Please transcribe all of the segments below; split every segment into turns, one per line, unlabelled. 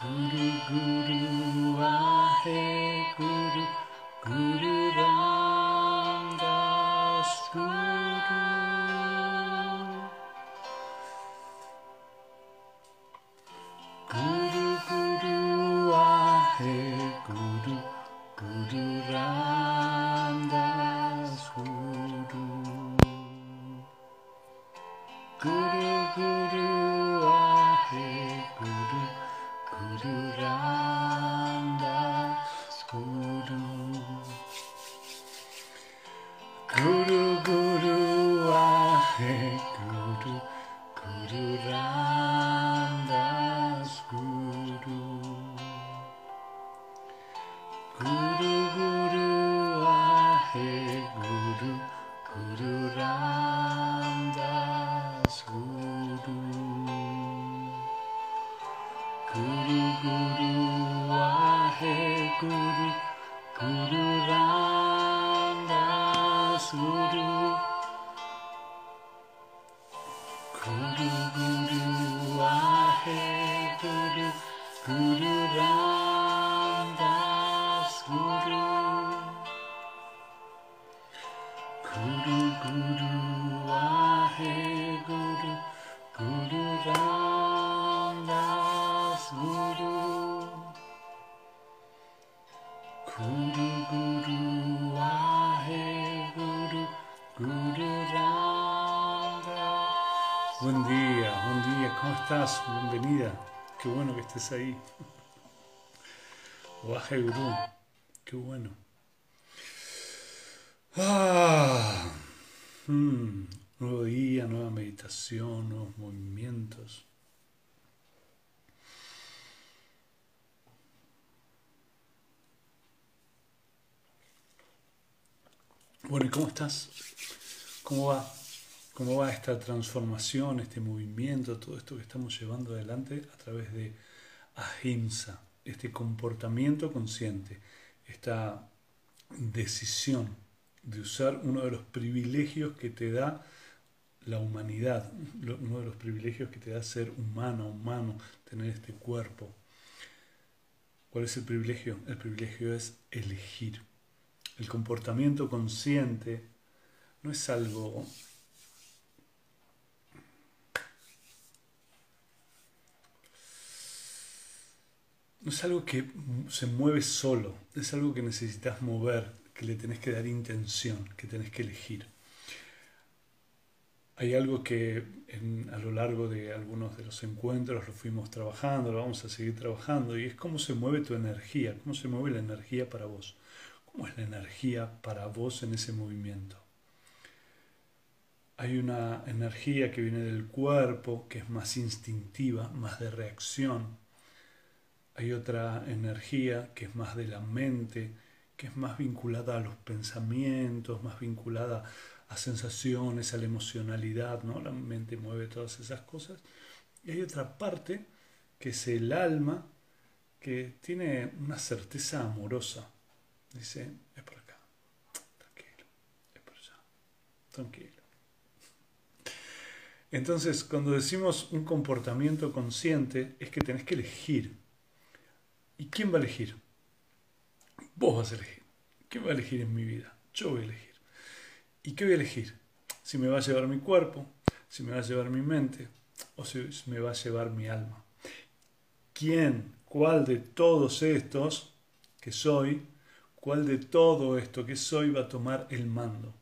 Guru Guru Ahe Guru Guru Guru Guru Ahe Guru Guru Ram Das Guru Guru Guru Ahe Guru Guru Ram Das Buen día, buen día, ¿cómo estás? Bienvenida, qué bueno que estés ahí. Waje Guru, qué bueno. Ah, mm, nuevo día, nueva meditación, nuevos movimientos. Bueno, ¿y cómo estás? ¿Cómo va? ¿Cómo va esta transformación, este movimiento, todo esto que estamos llevando adelante a través de ahimsa, este comportamiento consciente, esta decisión de usar uno de los privilegios que te da la humanidad, uno de los privilegios que te da ser humano, humano, tener este cuerpo. ¿Cuál es el privilegio? El privilegio es elegir. El comportamiento consciente no es algo no es algo que se mueve solo, es algo que necesitas mover, que le tenés que dar intención, que tenés que elegir. Hay algo que a lo largo de algunos de los encuentros lo fuimos trabajando, lo vamos a seguir trabajando, y es cómo se mueve tu energía, cómo se mueve la energía para vos, cómo es la energía para vos en ese movimiento. Hay una energía que viene del cuerpo, que es más instintiva, más de reacción, hay otra energía que es más de la mente, que es más vinculada a los pensamientos, más vinculada a sensaciones, a la emocionalidad, ¿no? La mente mueve todas esas cosas. Y hay otra parte que es el alma, que tiene una certeza amorosa. Dice, es por acá, tranquilo, es por allá, tranquilo. Entonces, cuando decimos un comportamiento consciente, es que tenés que elegir. ¿Y quién va a elegir? Vos vas a elegir. ¿Quién va a elegir en mi vida? Yo voy a elegir. ¿Y qué voy a elegir? Si me va a llevar mi cuerpo, si me va a llevar mi mente o si me va a llevar mi alma. ¿Quién, cuál de todos estos que soy, cuál de todo esto que soy va a tomar el mando?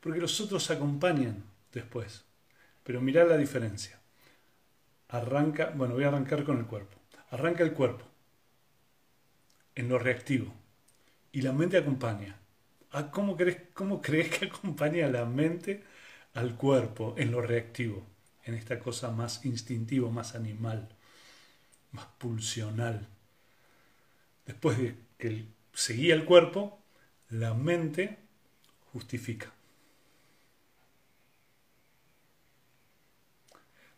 Porque los otros acompañan después. Pero mirá la diferencia. Arranca, bueno, voy a arrancar con el cuerpo. Arranca el cuerpo en lo reactivo y la mente acompaña. ¿A ¿Cómo crees, ¿Cómo crees que acompaña la mente al cuerpo en lo reactivo? En esta cosa más instintivo, más animal, más pulsional. Después de que seguía el cuerpo, la mente justifica.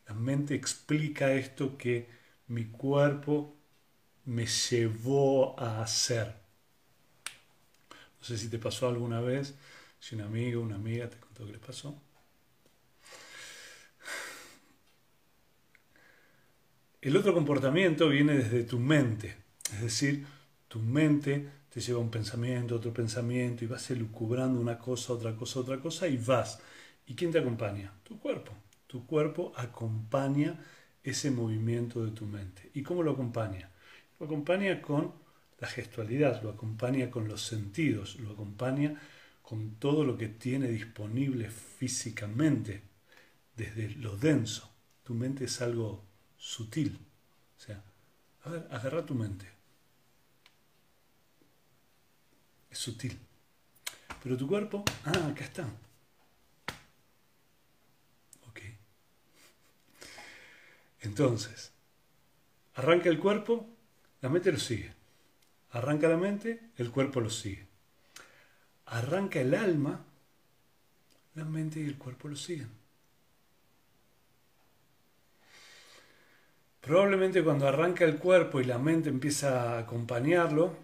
La mente explica esto que mi cuerpo me llevó a hacer. No sé si te pasó alguna vez, si un amigo una amiga te contó que les pasó. El otro comportamiento viene desde tu mente, es decir, tu mente te lleva un pensamiento, otro pensamiento y vas elucubrando una cosa, otra cosa, otra cosa y vas. ¿Y quién te acompaña? Tu cuerpo. Tu cuerpo acompaña ese movimiento de tu mente. ¿Y cómo lo acompaña? Lo acompaña con la gestualidad, lo acompaña con los sentidos, lo acompaña con todo lo que tiene disponible físicamente, desde lo denso. Tu mente es algo sutil. O sea, a ver, agarra tu mente. Es sutil. Pero tu cuerpo, ah, acá está. Ok. Entonces, arranca el cuerpo, la mente lo sigue. Arranca la mente, el cuerpo lo sigue. Arranca el alma, la mente y el cuerpo lo siguen. Probablemente cuando arranca el cuerpo y la mente empieza a acompañarlo,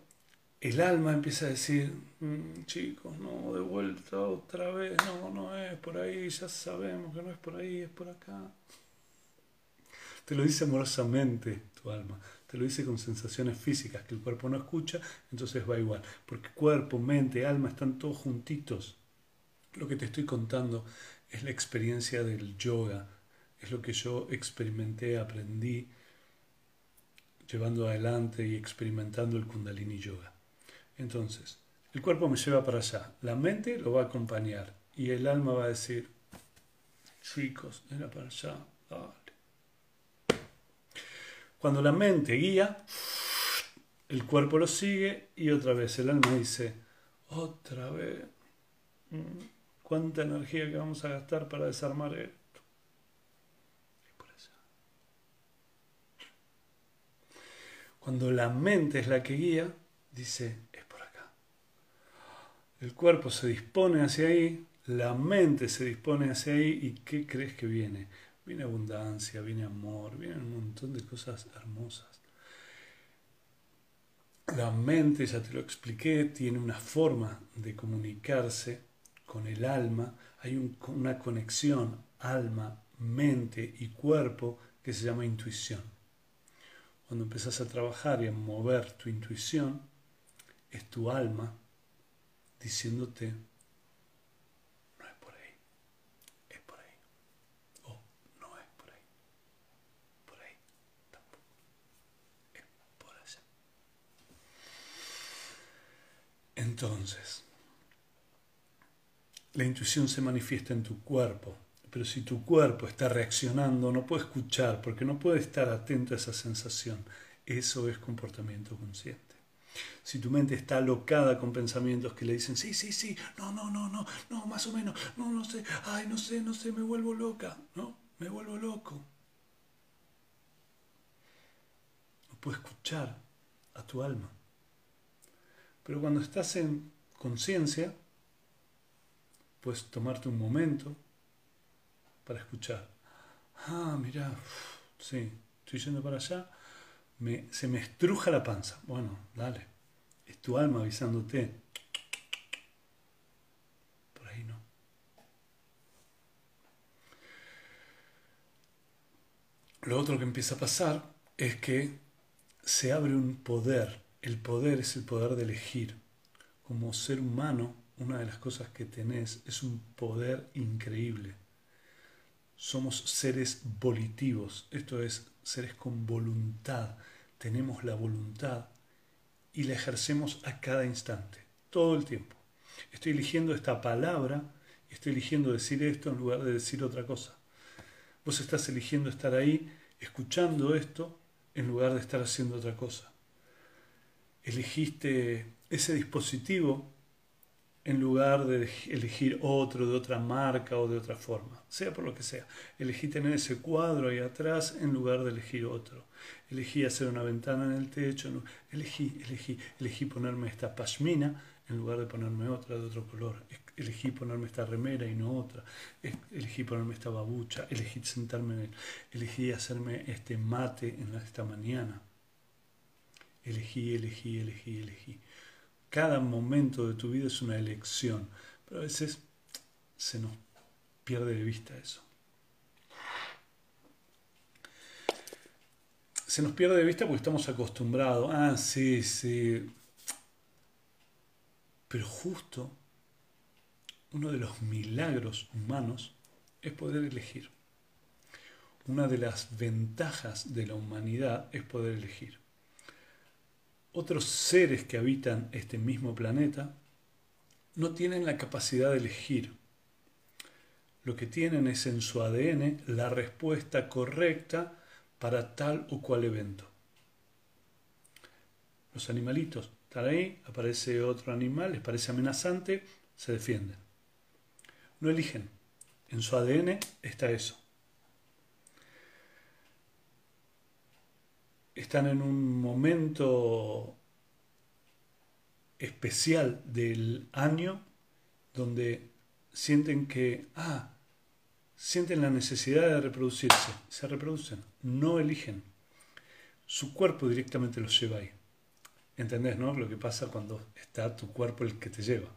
el alma empieza a decir, mm, chicos, no, de vuelta otra vez, no, no es por ahí, ya sabemos que no es por ahí, es por acá. Te lo dice amorosamente tu alma, lo dice con sensaciones físicas que el cuerpo no escucha, entonces va igual, porque cuerpo, mente, alma están todos juntitos. Lo que te estoy contando es la experiencia del yoga, es lo que yo experimenté, aprendí, llevando adelante y experimentando el kundalini yoga. Entonces, el cuerpo me lleva para allá, la mente lo va a acompañar y el alma va a decir, chicos, era para allá. Cuando la mente guía, el cuerpo lo sigue y otra vez el alma dice, otra vez, mm, ¿cuánta energía que vamos a gastar para desarmar esto? Cuando la mente es la que guía, dice, es por acá. El cuerpo se dispone hacia ahí, la mente se dispone hacia ahí y ¿qué crees que viene? Viene abundancia, viene amor, viene un montón de cosas hermosas. La mente, ya te lo expliqué, tiene una forma de comunicarse con el alma. Hay una conexión alma, mente y cuerpo que se llama intuición. Cuando empezás a trabajar y a mover tu intuición, es tu alma diciéndote, no es por ahí, es por ahí. O no es por ahí, por ahí tampoco, es por allá. Entonces, la intuición se manifiesta en tu cuerpo pero si tu cuerpo está reaccionando, no puede escuchar porque no puede estar atento a esa sensación. Eso es comportamiento consciente. Si tu mente está alocada con pensamientos que le dicen, sí, sí, sí, no, no, no, no, no, más o menos, no, no sé, ay, no sé, no sé, me vuelvo loca, no, me vuelvo loco. No puedes escuchar a tu alma. Pero cuando estás en conciencia, puedes tomarte un momento para escuchar. Ah, mira, sí, estoy yendo para allá, se me estruja la panza. Bueno, dale, es tu alma avisándote. Por ahí no. Lo otro que empieza a pasar es que se abre un poder. El poder es el poder de elegir. Como ser humano, una de las cosas que tenés es un poder increíble somos seres volitivos, esto es, seres con voluntad. Tenemos la voluntad y la ejercemos a cada instante, todo el tiempo. Estoy eligiendo esta palabra estoy eligiendo decir esto en lugar de decir otra cosa. Vos estás eligiendo estar ahí, escuchando esto, en lugar de estar haciendo otra cosa. Elegiste ese dispositivo en lugar de elegir otro de otra marca o de otra forma, sea por lo que sea. Elegí tener ese cuadro ahí atrás en lugar de elegir otro. Elegí hacer una ventana en el techo, elegí, elegí, elegí ponerme esta pashmina en lugar de ponerme otra de otro color. Elegí ponerme esta remera y no otra. Elegí ponerme esta babucha, elegí sentarme en él, elegí hacerme este mate en esta mañana. Elegí, elegí, elegí, elegí. Cada momento de tu vida es una elección, pero a veces se nos pierde de vista eso. se nos pierde de vista porque estamos acostumbrados. Ah, sí, sí. Pero justo uno de los milagros humanos es poder elegir. Una de las ventajas de la humanidad es poder elegir. Otros seres que habitan este mismo planeta no tienen la capacidad de elegir. Lo que tienen es en su ADN la respuesta correcta para tal o cual evento. Los animalitos están ahí, aparece otro animal, les parece amenazante, se defienden. No eligen. En su ADN está eso. Están en un momento especial del año donde sienten que, ah, sienten la necesidad de reproducirse, se reproducen, no eligen. Su cuerpo directamente los lleva ahí. ¿Entendés, no? Lo que pasa cuando está tu cuerpo el que te lleva.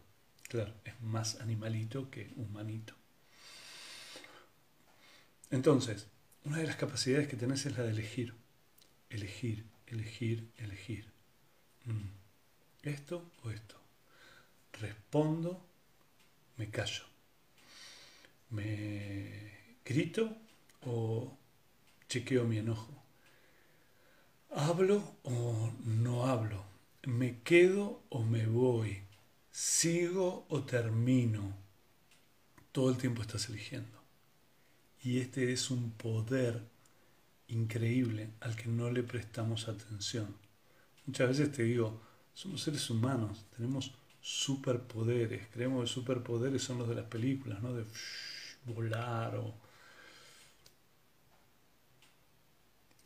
Claro, es más animalito que humanito. Entonces, una de las capacidades que tenés es la de elegir. Elegir, elegir, elegir. Mm. ¿Esto o esto? Respondo, me callo me grito o chequeo mi enojo. ¿Hablo o no hablo? ¿Me quedo o me voy? ¿Sigo o termino? Todo el tiempo estás eligiendo. Y este es un poder increíble al que no le prestamos atención. Muchas veces te digo, somos seres humanos, tenemos superpoderes, creemos que superpoderes son los de las películas, ¿no? De volar o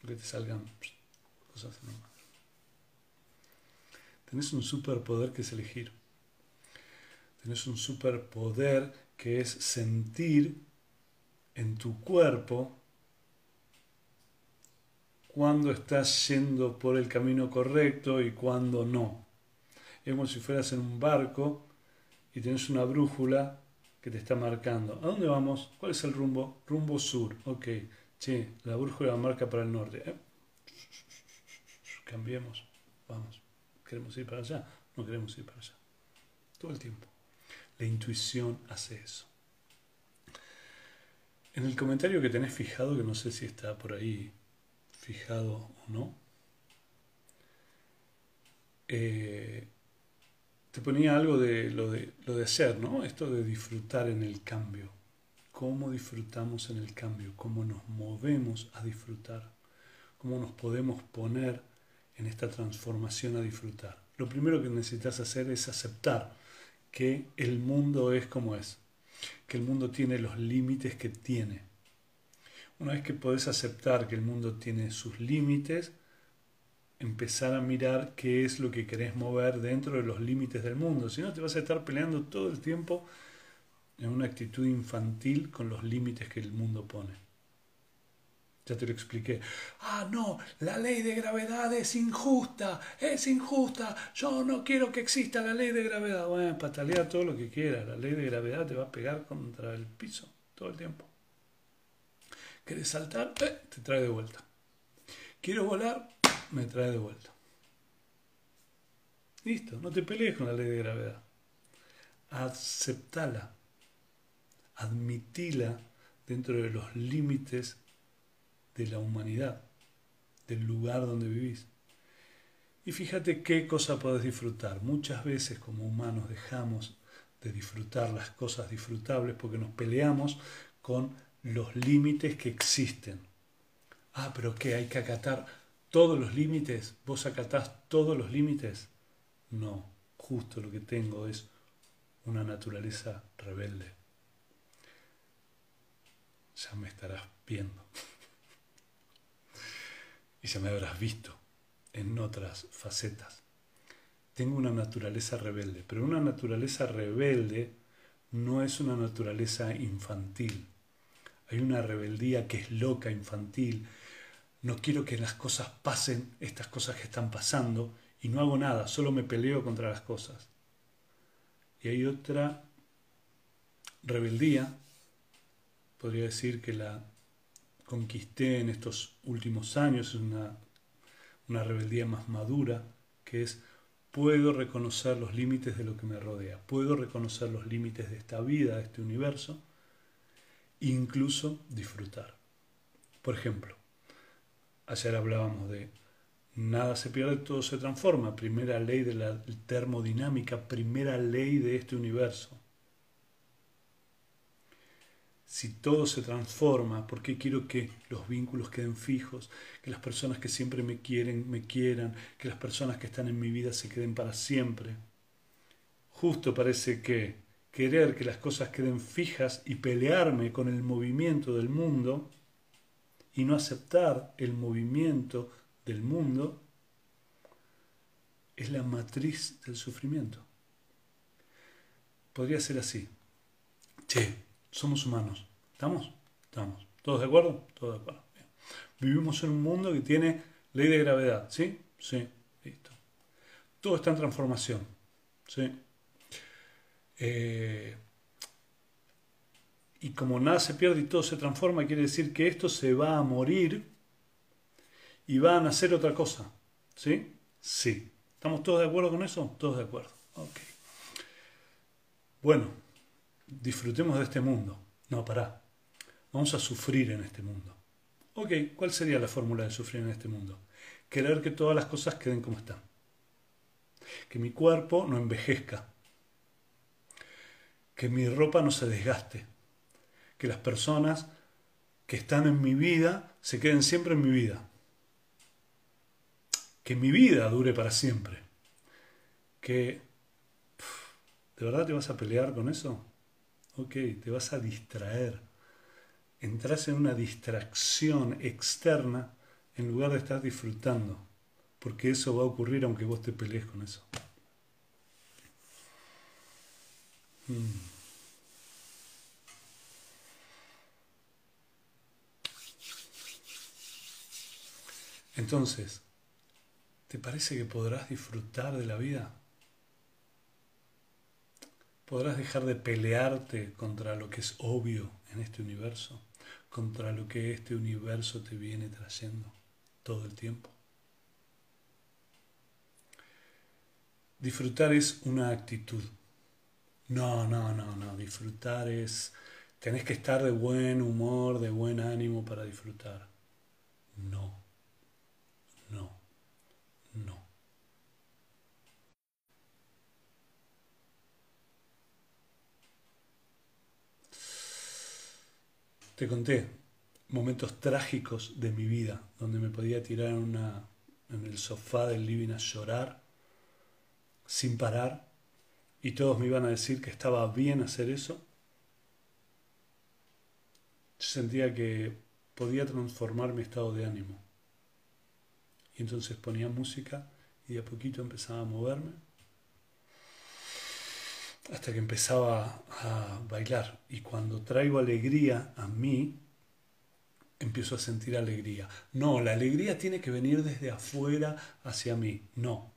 que te salgan cosas normales. Tenés un superpoder que es elegir. Tenés un superpoder que es sentir en tu cuerpo cuando estás yendo por el camino correcto y cuando no. Es como si fueras en un barco y tenés una brújula que te está marcando. ¿A dónde vamos? ¿Cuál es el rumbo? Rumbo sur. Ok. Sí, la brújula marca para el norte. ¿eh? Cambiemos. Vamos. ¿Queremos ir para allá? No queremos ir para allá. Todo el tiempo. La intuición hace eso. En el comentario que tenés fijado, que no sé si está por ahí fijado o no, eh, te ponía algo de lo, de lo de ser, ¿no? Esto de disfrutar en el cambio. ¿Cómo disfrutamos en el cambio? ¿Cómo nos movemos a disfrutar? ¿Cómo nos podemos poner en esta transformación a disfrutar? Lo primero que necesitas hacer es aceptar que el mundo es como es, que el mundo tiene los límites que tiene. Una vez que podés aceptar que el mundo tiene sus límites, empezar a mirar qué es lo que querés mover dentro de los límites del mundo. Si no, te vas a estar peleando todo el tiempo en una actitud infantil con los límites que el mundo pone. Ya te lo expliqué. Ah, no, la ley de gravedad es injusta, es injusta. Yo no quiero que exista la ley de gravedad. Bueno, patalea todo lo que quieras. La ley de gravedad te va a pegar contra el piso todo el tiempo. ¿Quieres saltar? Eh, te trae de vuelta. ¿Quieres volar? me trae de vuelta. Listo, no te pelees con la ley de gravedad. Aceptala, admitila dentro de los límites de la humanidad, del lugar donde vivís. Y fíjate qué cosa podés disfrutar. Muchas veces como humanos dejamos de disfrutar las cosas disfrutables porque nos peleamos con los límites que existen. Ah, pero ¿qué? Hay que acatar todos los límites, vos acatás todos los límites. No, justo lo que tengo es una naturaleza rebelde. Ya me estarás viendo. y ya me habrás visto en otras facetas. Tengo una naturaleza rebelde, pero una naturaleza rebelde no es una naturaleza infantil. Hay una rebeldía que es loca, infantil, no quiero que las cosas pasen, estas cosas que están pasando, y no hago nada, solo me peleo contra las cosas. Y hay otra rebeldía, podría decir que la conquisté en estos últimos años, es una una rebeldía más madura, que es puedo reconocer los límites de lo que me rodea, puedo reconocer los límites de esta vida, de este universo, incluso disfrutar. Por ejemplo, ayer hablábamos de nada se pierde, todo se transforma, primera ley de la termodinámica, primera ley de este universo. Si todo se transforma, ¿por qué quiero que los vínculos queden fijos? Que las personas que siempre me quieren, me quieran, que las personas que están en mi vida se queden para siempre. Justo parece que querer que las cosas queden fijas y pelearme con el movimiento del mundo y no aceptar el movimiento del mundo es la matriz del sufrimiento. Podría ser así. Che, somos humanos. ¿Estamos? Estamos. ¿Todos de acuerdo? Todos de acuerdo. Vivimos en un mundo que tiene ley de gravedad. ¿Sí? Sí. Listo. Todo está en transformación. ¿Sí? Eh, y como nada se pierde y todo se transforma, quiere decir que esto se va a morir y va a nacer otra cosa. ¿Sí? Sí. ¿Estamos todos de acuerdo con eso? Todos de acuerdo. Ok. Bueno, disfrutemos de este mundo. No, pará. Vamos a sufrir en este mundo. Ok, ¿cuál sería la fórmula de sufrir en este mundo? Querer que todas las cosas queden como están. Que mi cuerpo no envejezca. Que mi ropa no se desgaste. Que las personas que están en mi vida se queden siempre en mi vida. Que mi vida dure para siempre. Que... ¿De verdad te vas a pelear con eso? Ok, te vas a distraer. Entras en una distracción externa en lugar de estar disfrutando. Porque eso va a ocurrir aunque vos te pelees con eso. Hmm. Entonces, ¿te parece que podrás disfrutar de la vida? podrás dejar de pelearte contra lo que es obvio en este universo, contra lo que este universo te viene trayendo todo el tiempo. Disfrutar es una actitud. No, no, no, no. Disfrutar es... Tenés que estar de buen humor, de buen ánimo para disfrutar. No. No. No. Te conté momentos trágicos de mi vida, donde me podía tirar en, una, en el sofá del living a llorar sin parar y todos me iban a decir que estaba bien hacer eso. Yo sentía que podía transformar mi estado de ánimo. Y entonces ponía música y de a poquito empezaba a moverme hasta que empezaba a bailar. Y cuando traigo alegría a mí, empiezo a sentir alegría. No, la alegría tiene que venir desde afuera hacia mí. No.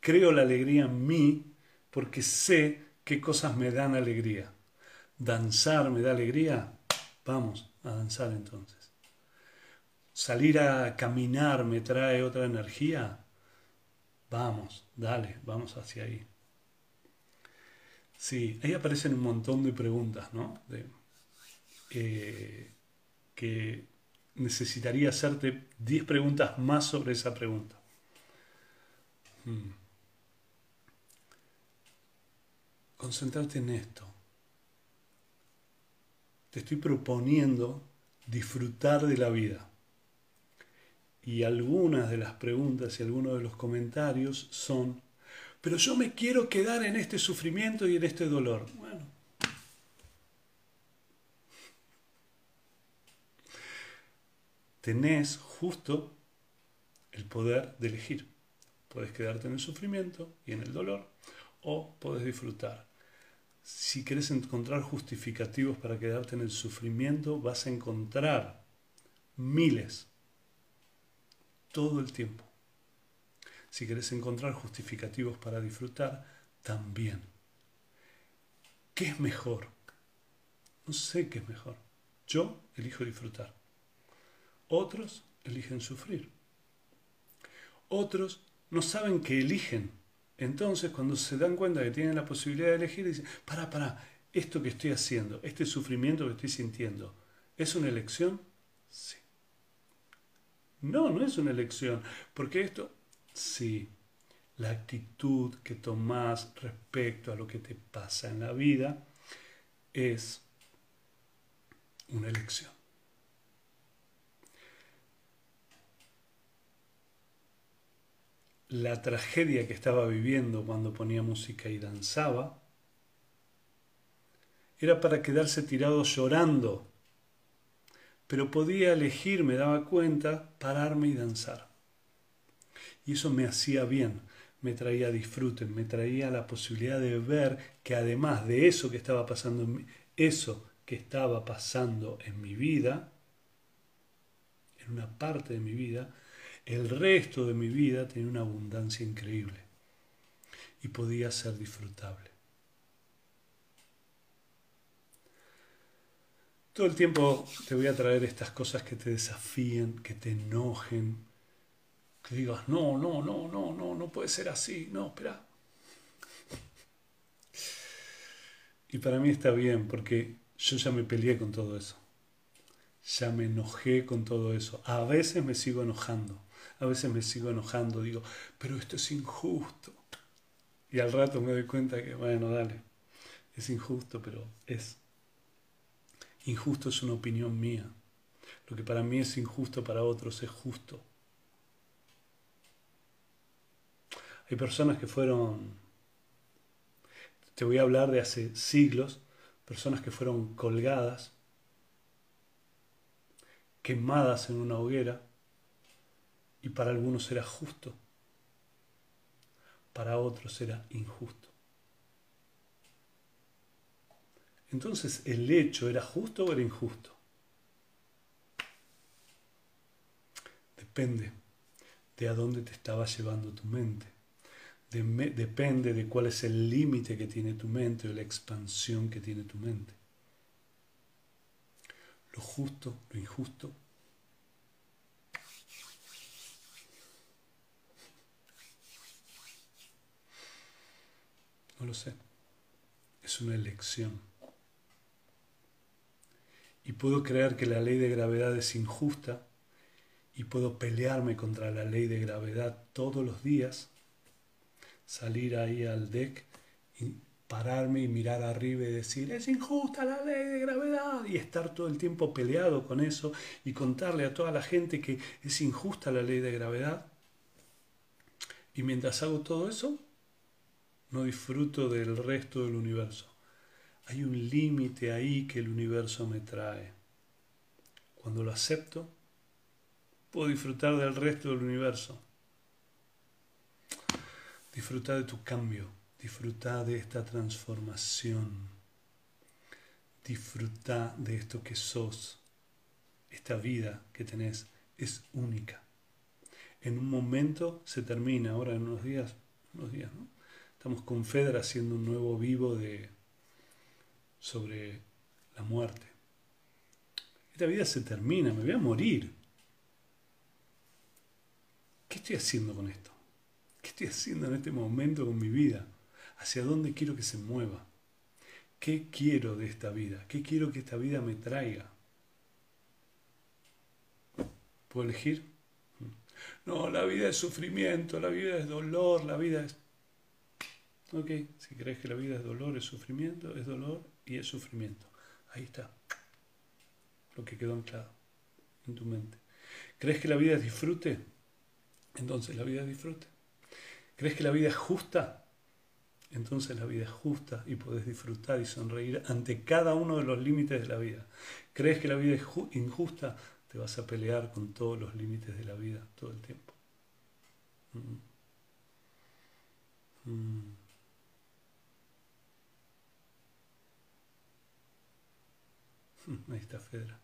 Creo la alegría en mí porque sé qué cosas me dan alegría. Danzar me da alegría. Vamos a danzar entonces. Salir a caminar me trae otra energía. Vamos, dale, vamos hacia ahí. Sí, ahí aparecen un montón de preguntas, ¿no? Eh, que necesitaría hacerte 10 preguntas más sobre esa pregunta. Hmm. Concentrarte en esto. Te estoy proponiendo disfrutar de la vida. Y algunas de las preguntas y algunos de los comentarios son pero yo me quiero quedar en este sufrimiento y en este dolor. Bueno. Tenés justo el poder de elegir. Puedes quedarte en el sufrimiento y en el dolor o puedes disfrutar. Si quieres encontrar justificativos para quedarte en el sufrimiento, vas a encontrar miles todo el tiempo. Si quieres encontrar justificativos para disfrutar, también. ¿Qué es mejor? No sé qué es mejor. Yo elijo disfrutar. Otros eligen sufrir. Otros no saben que eligen. Entonces, cuando se dan cuenta que tienen la posibilidad de elegir, dicen, para, para, esto que estoy haciendo, este sufrimiento que estoy sintiendo, ¿es una elección? Sí. No, no es una elección, porque esto, sí, la actitud que tomas respecto a lo que te pasa en la vida es una elección. La tragedia que estaba viviendo cuando ponía música y danzaba era para quedarse tirado llorando, pero podía elegir, me daba cuenta, pararme y danzar. Y eso me hacía bien, me traía disfrute, me traía la posibilidad de ver que además de eso que estaba pasando en eso que estaba pasando en mi vida, en una parte de mi vida, el resto de mi vida tenía una abundancia increíble y podía ser disfrutable. Todo el tiempo te voy a traer estas cosas que te desafíen, que te enojen, que digas, no, no, no, no, no, no puede ser así, no, espera. Y para mí está bien, porque yo ya me peleé con todo eso. Ya me enojé con todo eso. A veces me sigo enojando. A veces me sigo enojando. Digo, pero esto es injusto. Y al rato me doy cuenta que, bueno, dale. Es injusto, pero es. Injusto es una opinión mía. Lo que para mí es injusto, para otros es justo. Hay personas que fueron, te voy a hablar de hace siglos, personas que fueron colgadas, quemadas en una hoguera, y para algunos era justo, para otros era injusto. Entonces, ¿el hecho era justo o era injusto? Depende de a dónde te estaba llevando tu mente depende de cuál es el límite que tiene tu mente o la expansión que tiene tu mente. Lo justo, lo injusto. No lo sé. Es una elección. Y puedo creer que la ley de gravedad es injusta y puedo pelearme contra la ley de gravedad todos los días salir ahí al deck y pararme y mirar arriba y decir, es injusta la ley de gravedad, y estar todo el tiempo peleado con eso y contarle a toda la gente que es injusta la ley de gravedad. Y mientras hago todo eso, no disfruto del resto del universo. Hay un límite ahí que el universo me trae. Cuando lo acepto, puedo disfrutar del resto del universo. Disfruta de tu cambio, disfruta de esta transformación, disfruta de esto que sos. Esta vida que tenés es única. En un momento se termina, ahora en unos días, unos días, ¿no? Estamos con Fedra haciendo un nuevo vivo de sobre la muerte. Esta vida se termina, me voy a morir. ¿Qué estoy haciendo con esto? ¿Qué estoy haciendo en este momento con mi vida? ¿Hacia dónde quiero que se mueva? ¿Qué quiero de esta vida? ¿Qué quiero que esta vida me traiga? ¿Puedo elegir? No, la vida es sufrimiento, la vida es dolor, la vida es... Ok, si crees que la vida es dolor, es sufrimiento, es dolor y es sufrimiento. Ahí está. Lo que quedó anclado en tu mente. ¿Crees que la vida es disfrute? Entonces la vida es disfrute. ¿Crees que la vida es justa? Entonces la vida es justa y puedes disfrutar y sonreír ante cada uno de los límites de la vida. ¿Crees que la vida es injusta? Te vas a pelear con todos los límites de la vida todo el tiempo. Mm. Mm. Ahí está Fedra.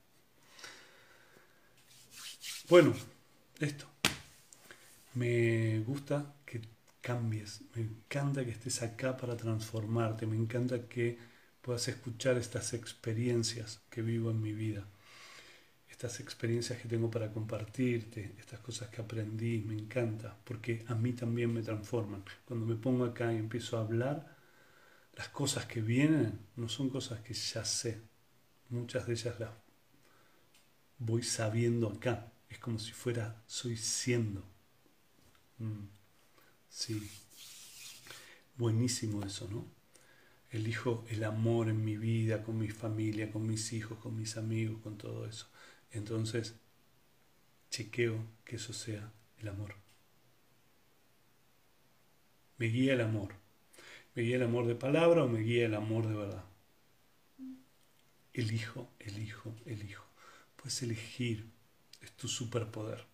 Bueno, esto. Me gusta que cambies. Me encanta que estés acá para transformarte. Me encanta que puedas escuchar estas experiencias que vivo en mi vida. estas experiencias que tengo para compartirte, estas cosas que aprendí, me encanta, porque a mí también me transforman. Cuando me pongo acá y empiezo a hablar, las cosas que vienen no son cosas que ya sé, muchas de ellas las voy sabiendo acá, es como si fuera, soy siendo. Mm, sí, buenísimo eso, ¿no? Elijo el amor en mi vida, con mi familia, con mis hijos, con mis amigos, con todo eso. Entonces, chequeo que eso sea el amor. Me guía el amor. ¿Me guía el amor de palabra o me guía el amor de verdad? Elijo, elijo, elijo. Puedes elegir. Es tu superpoder.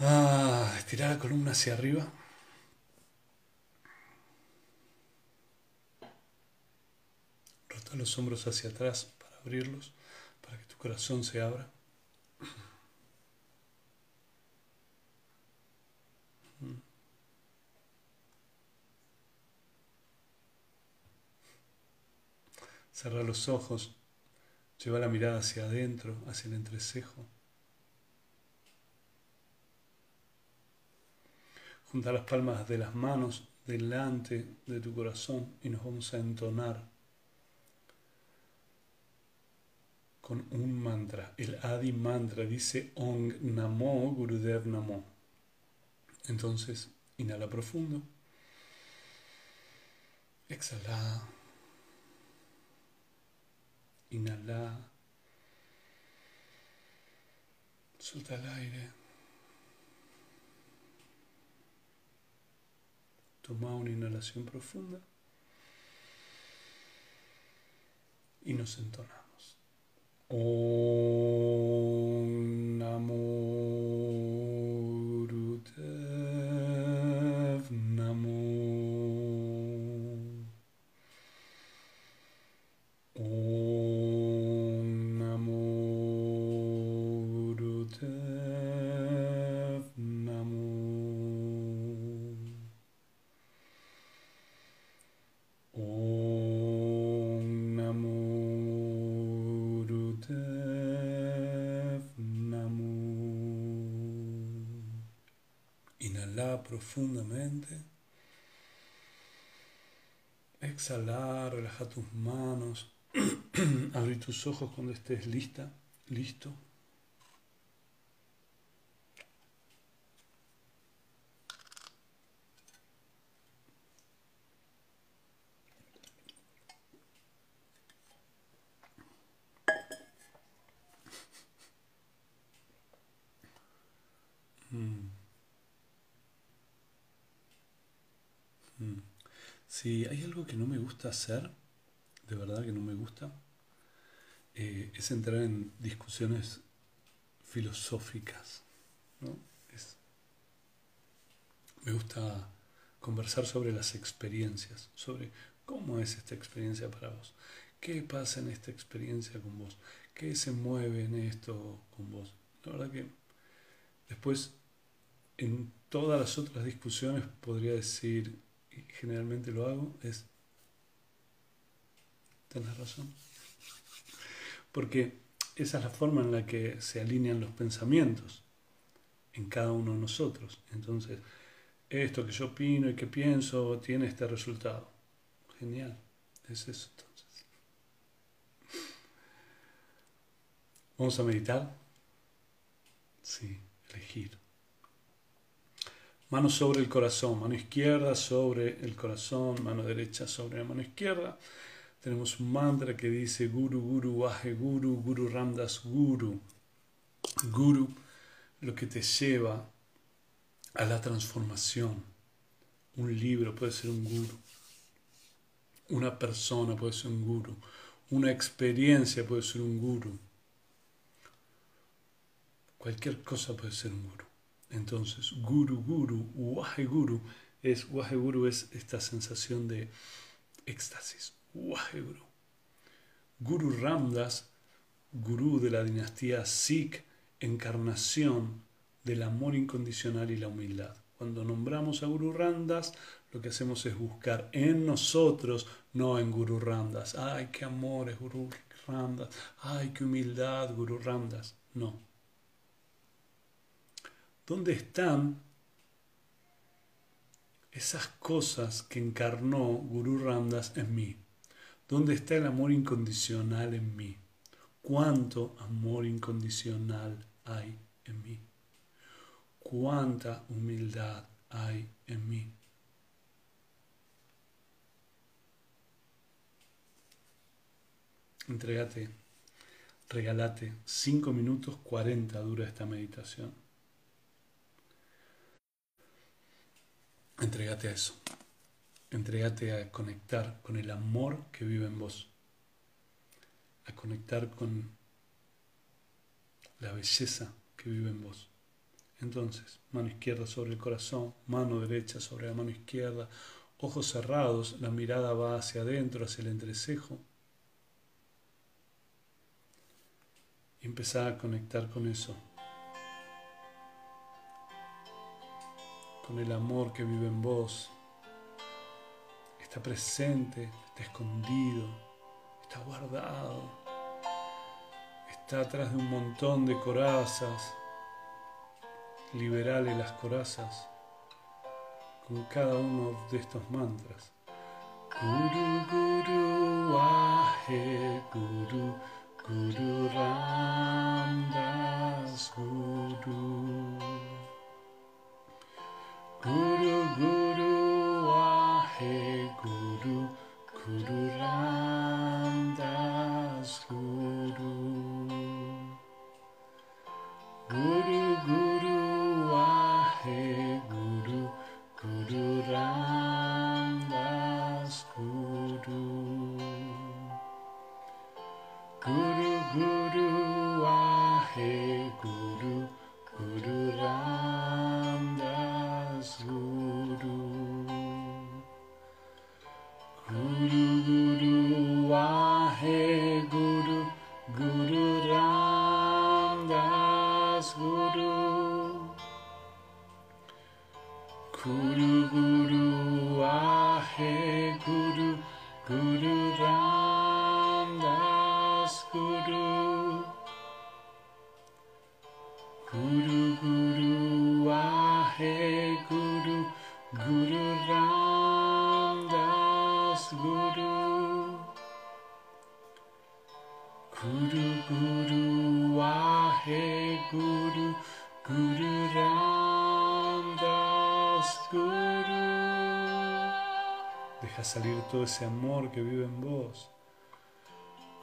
Ah, estirar la columna hacia arriba. Rota los hombros hacia atrás para abrirlos para que tu corazón se abra. Cerra los ojos, lleva la mirada hacia adentro, hacia el entrecejo. Junta las palmas de las manos delante de tu corazón y nos vamos a entonar con un mantra. El Adi mantra dice Ong Namo Gurudev Namo. Entonces, inhala profundo. Exhala. Inhala. Suelta el aire. Toma una inhalación profunda y nos entonamos. Om Namo relaja tus manos, abrir tus ojos cuando estés lista, listo. Si hay algo que no me gusta hacer, de verdad que no me gusta, eh, es entrar en discusiones filosóficas. me gusta conversar sobre las experiencias, sobre cómo es esta experiencia para vos, qué pasa en esta experiencia con vos, qué se mueve en esto con vos. La verdad que después en todas las otras discusiones podría decir generalmente lo hago, es, tener razón. Porque esa es la forma en la que se alinean los pensamientos en cada uno de nosotros. Entonces, esto que yo opino y que pienso tiene este resultado. Genial, es eso entonces. ¿Vamos a meditar? Sí, elegir. Mano sobre el corazón, mano izquierda sobre el corazón, mano derecha sobre la mano izquierda. Tenemos un mantra que dice Guru, Guru, Vaje Guru, Guru Ramdas Guru. Guru, lo que te lleva a la transformación. Un libro puede ser un guru. Una persona puede ser un guru. Una experiencia puede ser un guru. Cualquier cosa puede ser un guru. Entonces, guru, guru, wahe guru, es, wahe guru es esta sensación de éxtasis, wahe guru. Guru Ramdas, gurú de la dinastía Sikh, encarnación del amor incondicional y la humildad. Cuando nombramos a Guru Ramdas, lo que hacemos es buscar en nosotros, no en Guru Ramdas. Ay, qué amor es Guru Ramdas. Ay, qué humildad, Guru Ramdas. No. ¿Dónde están esas cosas que encarnó Guru Ramdas en mí? ¿Dónde está el amor incondicional en mí? ¿Cuánto amor incondicional hay en mí? ¿Cuánta humildad hay en mí? Entregate, regálate 5 minutos 40 dura esta meditación. Entregate a eso. Entrégate a conectar con el amor que vive en vos, a conectar con la belleza que vive en vos. Entonces, mano izquierda sobre el corazón, mano derecha sobre la mano izquierda, ojos cerrados, la mirada va hacia adentro, hacia el entrecejo. Y empezar a conectar con eso, con el amor que vive en vos, está presente, está escondido, está guardado, está atrás de un montón de corazas. Liberale las corazas con cada uno de estos mantras. Guru Guru Ahe Guru Guru Ramdas Guru Guru Guru Guru, Guru Salir todo ese amor que vive en vos.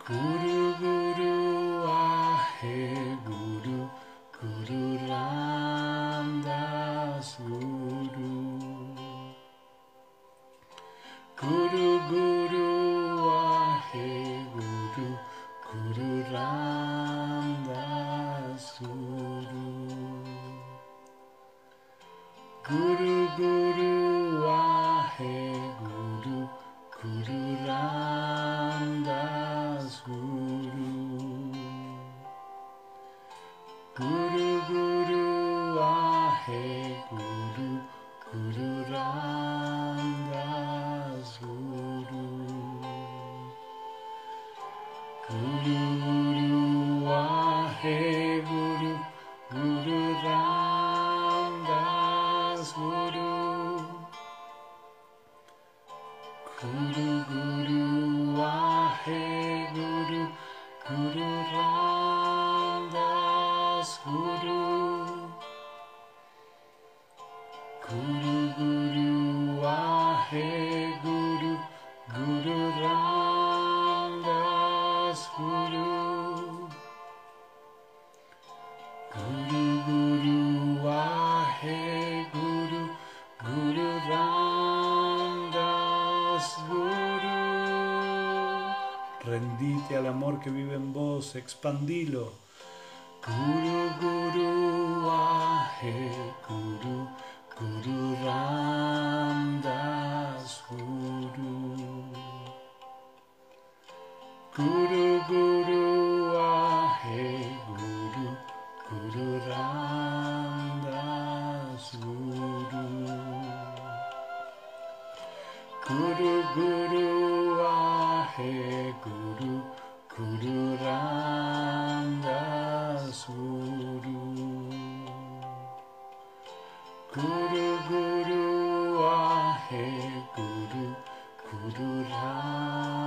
Guru Guru Guru Guru Ahe Guru Guru Guru Guru Guru expandilo. Guru Guru Ahe Guru Guru Ramdas Guru Guru Guru Ahe Guru Guru Guru Guru Guru Ahe Guru Guru Ramdas Guru Guru Guru Ahe Guru Guru Ramdas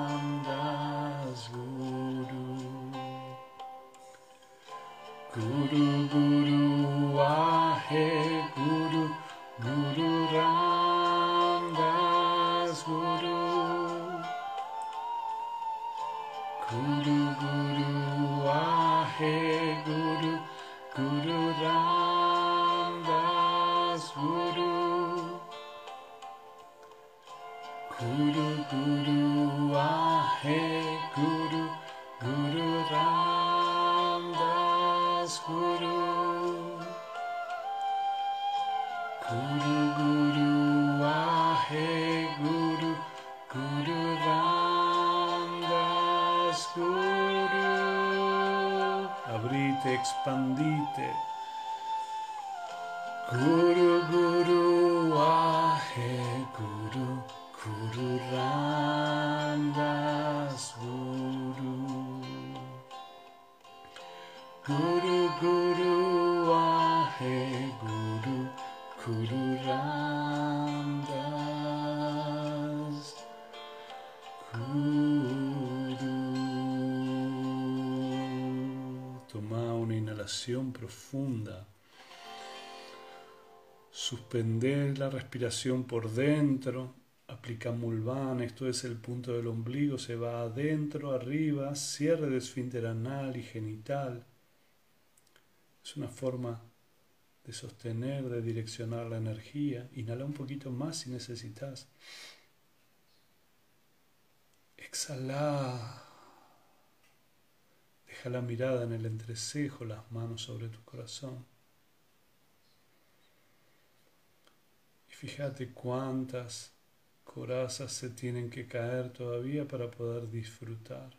Profunda Suspender la respiración por dentro, aplica mulvana, esto es el punto del ombligo, se va adentro, arriba, cierre de esfínter anal y genital. Es una forma de sostener, de direccionar la energía. Inhala un poquito más si necesitas. Exhala. Deja la mirada en el entrecejo, las manos sobre tu corazón. Fíjate cuántas corazas se tienen que caer todavía para poder disfrutar.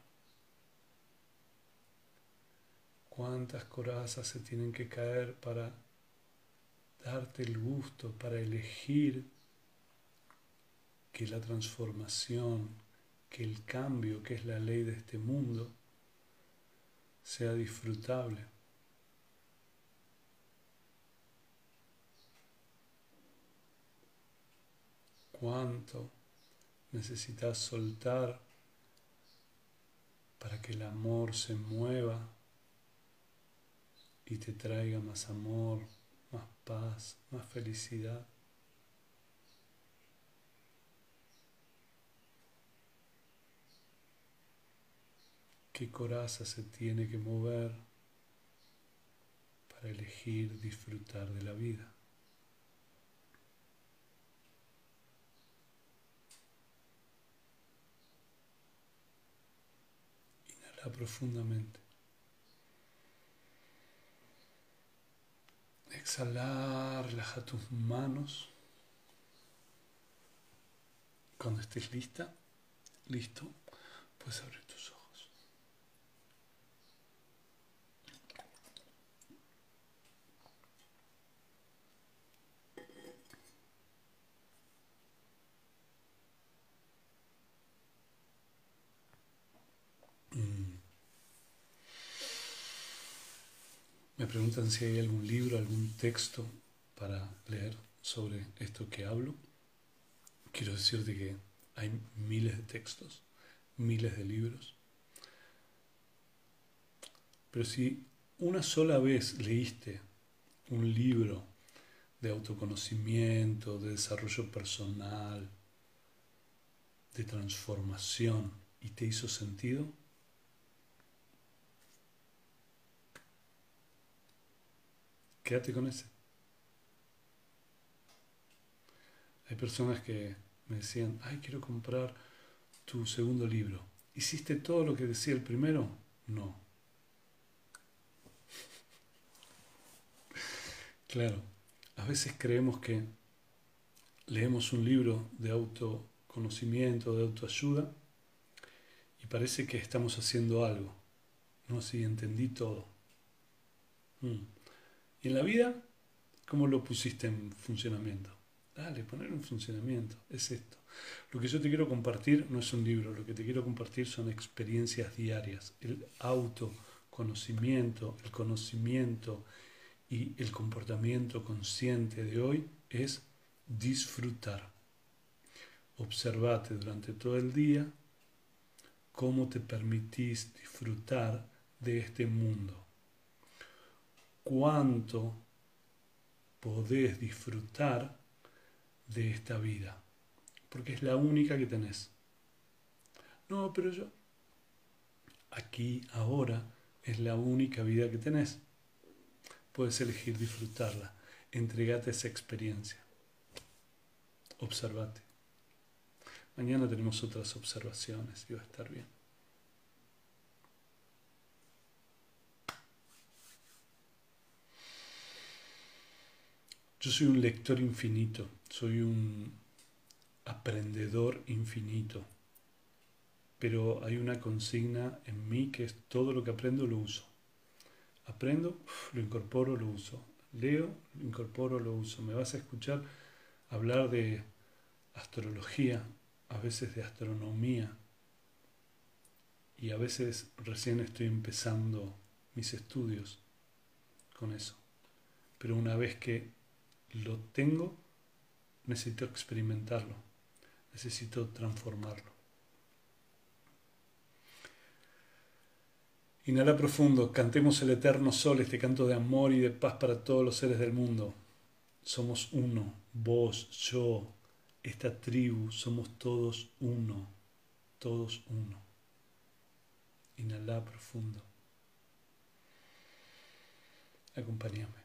Cuántas corazas se tienen que caer para darte el gusto, para elegir que la transformación, que el cambio, que es la ley de este mundo, sea disfrutable. cuánto necesitas soltar para que el amor se mueva y te traiga más amor, más paz, más felicidad. ¿Qué coraza se tiene que mover para elegir disfrutar de la vida? profundamente. Exhalar, relaja tus manos. Cuando estés lista, listo, puedes abrir tus ojos. Me preguntan si hay algún libro, algún texto para leer sobre esto que hablo. Quiero decirte que hay miles de textos, miles de libros. Pero si una sola vez leíste un libro de autoconocimiento, de desarrollo personal, de transformación y te hizo sentido, Quédate con ese. Hay personas que me decían, ay, quiero comprar tu segundo libro. ¿Hiciste todo lo que decía el primero? No. Claro, a veces creemos que leemos un libro de autoconocimiento, de autoayuda, y parece que estamos haciendo algo. No, sí, entendí todo. Mm. ¿Y en la vida? ¿Cómo lo pusiste en funcionamiento? Dale, poner en funcionamiento. Es esto. Lo que yo te quiero compartir no es un libro, lo que te quiero compartir son experiencias diarias. El autoconocimiento, el conocimiento y el comportamiento consciente de hoy es disfrutar. Observate durante todo el día cómo te permitís disfrutar de este mundo. Cuánto podés disfrutar de esta vida, porque es la única que tenés. No, pero yo, aquí, ahora, es la única vida que tenés. Puedes elegir disfrutarla, entregate esa experiencia, observate. Mañana tenemos otras observaciones y va a estar bien. Yo soy un lector infinito, soy un aprendedor infinito, pero hay una consigna en mí que es todo lo que aprendo lo uso. Aprendo, lo incorporo, lo uso. Leo, lo incorporo, lo uso. Me vas a escuchar hablar de astrología, a veces de astronomía, y a veces recién estoy empezando mis estudios con eso. Pero una vez que lo tengo, necesito experimentarlo, necesito transformarlo. Inhala profundo, cantemos el eterno sol, este canto de amor y de paz para todos los seres del mundo. Somos uno, vos, yo, esta tribu, somos todos uno, todos uno. Inhala profundo. Acompáñame.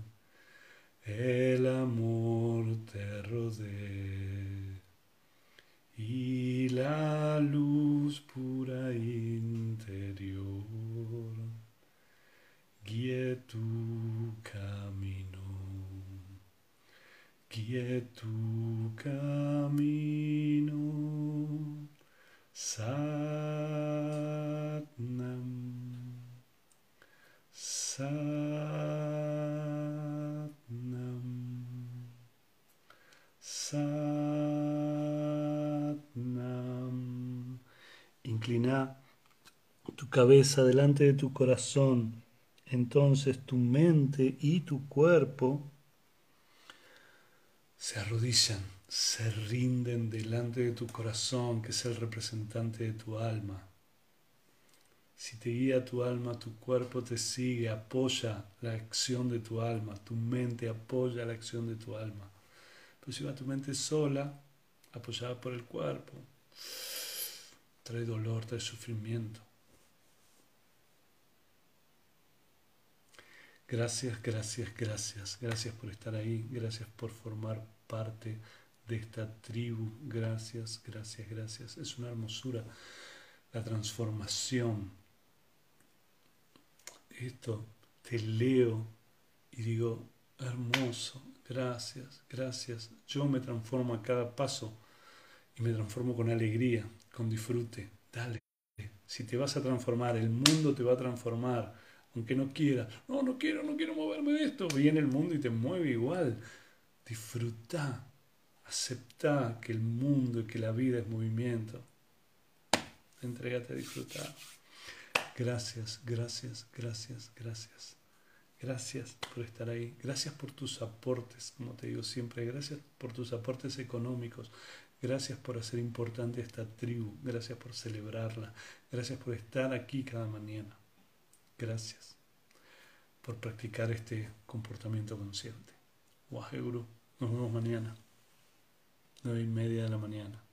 el amor te rodee y la luz pura interior guíe tu camino, guíe tu camino. Satnam. Tu cabeza delante de tu corazón, entonces tu mente y tu cuerpo se arrodillan, se rinden delante de tu corazón, que es el representante de tu alma. Si te guía tu alma, tu cuerpo te sigue, apoya la acción de tu alma, tu mente apoya la acción de tu alma. Pero si va tu mente sola, apoyada por el cuerpo, trae dolor, trae sufrimiento. Gracias, gracias, gracias. Gracias por estar ahí. Gracias por formar parte de esta tribu. Gracias, gracias, gracias. Es una hermosura la transformación. Esto te leo y digo, hermoso, Gracias, gracias. Yo me transformo a cada paso y me transformo con alegría, con disfrute. Dale. Si te vas a transformar, el mundo te va a transformar, aunque no quieras. No, no quiero, no quiero moverme de esto. Viene el mundo y te mueve igual. Disfruta, acepta que el mundo y que la vida es movimiento. Entrégate a disfrutar. Gracias, gracias, gracias, gracias. Gracias por estar ahí. Gracias por tus aportes, como te digo siempre. Gracias por tus aportes económicos. Gracias por hacer importante esta tribu. Gracias por celebrarla. Gracias por estar aquí cada mañana. Gracias por practicar este comportamiento consciente. Waheguru. Nos vemos mañana. Nueve y media de la mañana.